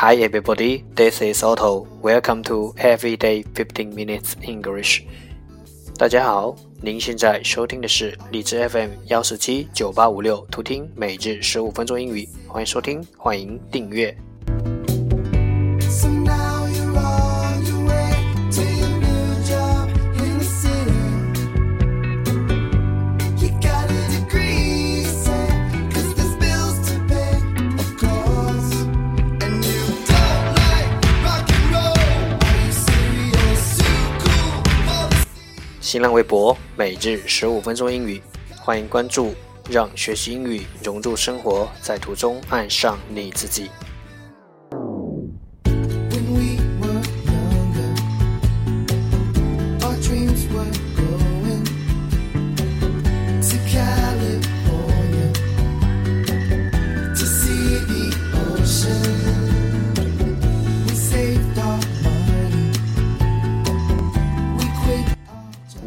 Hi everybody, this is Otto. Welcome to Everyday Fifteen Minutes English. 大家好，您现在收听的是荔枝 FM 幺四七九八五六，途听每日十五分钟英语，欢迎收听，欢迎订阅。新浪微博每日十五分钟英语，欢迎关注，让学习英语融入生活，在途中爱上你自己。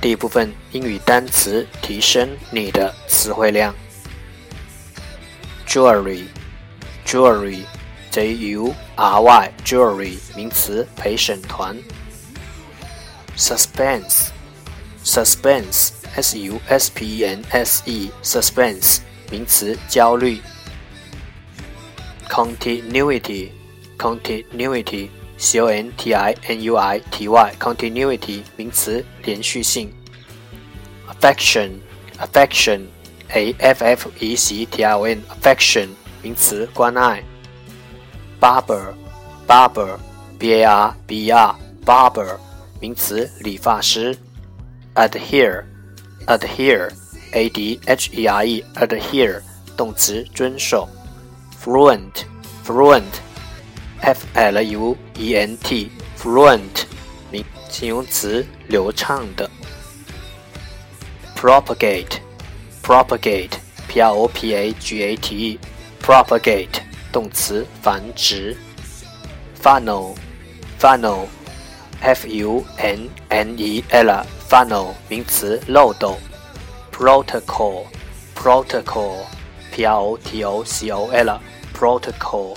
第一部分：英语单词，提升你的词汇量。Jewelry，jewelry，J U R Y，jewelry，名词，陪审团。Suspense，suspense，S U S P E N S E，suspense，名词，焦虑。Continuity，continuity。continuity，continuity，名词，连续性。affection，affection，a f f e c t i o n，affection，名词，关爱。barber，barber，b a r b e r，barber，名词，理发师。adhere，adhere，a d h e r e，adhere，动词，遵守。fluent，fluent。fluent, fluent，名，形容词，流畅的。propagate, propagate, p-r-o-p-a-g-a-t-e, propagate，动词，繁殖。funnel, funnel, f-u-n-n-e-l, funnel，名词，漏斗。protocol, protocol, p-r-o-t-o-c-o-l, protocol。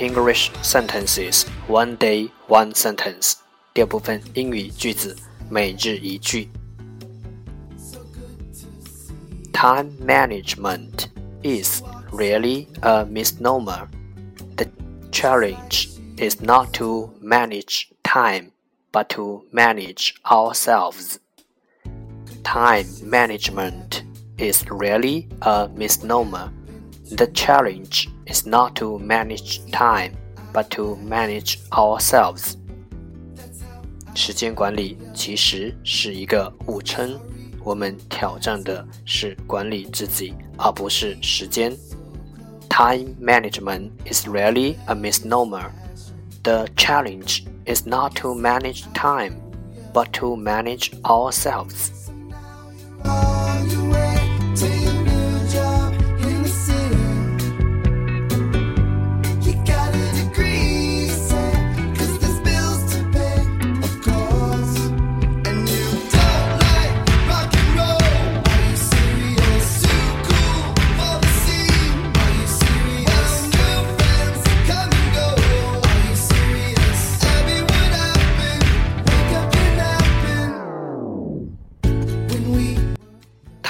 English sentences, one day one sentence. 第二部分，英语句子，每日一句。Time management is really a misnomer. The challenge is not to manage time, but to manage ourselves. Time management is really a misnomer. The challenge is not to manage time, but to manage ourselves. 时间管理其实是一个误称，我们挑战的是管理自己，而不是时间。Time management is really a misnomer. The challenge is not to manage time, but to manage ourselves.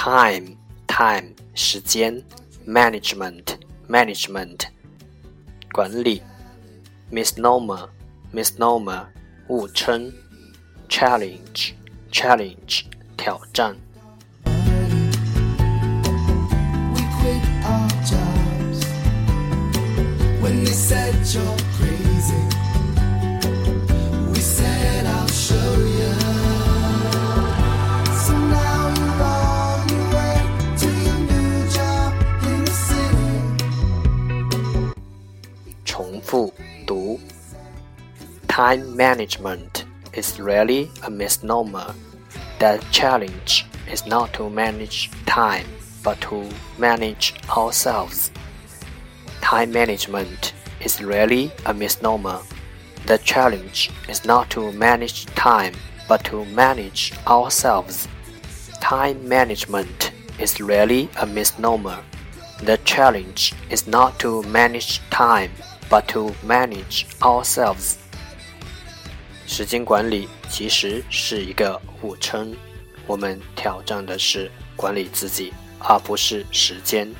time time 时间，management management management 管理，misnomer misnomer misnomer 误称，challenge challenge 挑战。When they said you're crazy Time management is really a misnomer. The challenge is not to manage time, but to manage ourselves. Time management is really a misnomer. The challenge is not to manage time, but to manage ourselves. Time management is really a misnomer. The challenge is not to manage time, but to manage ourselves. 时间管理其实是一个误称，我们挑战的是管理自己，而不是时间。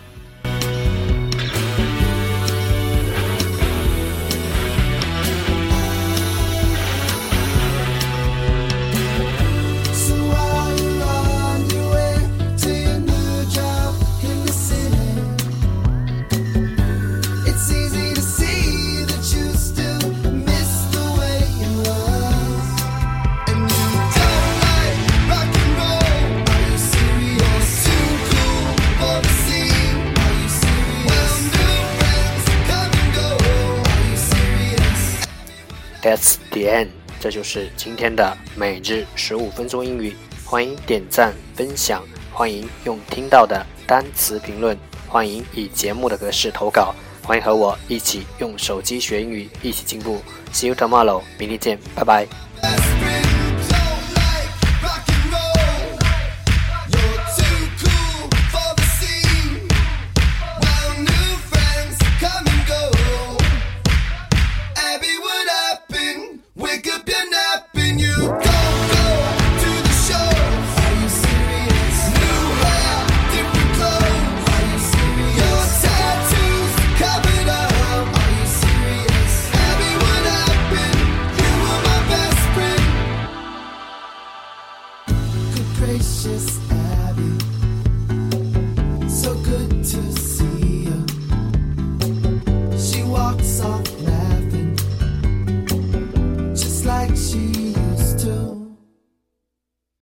点，这就是今天的每日十五分钟英语。欢迎点赞分享，欢迎用听到的单词评论，欢迎以节目的格式投稿，欢迎和我一起用手机学英语，一起进步。See you tomorrow，明天见，拜拜。gracious Abby. So good to see.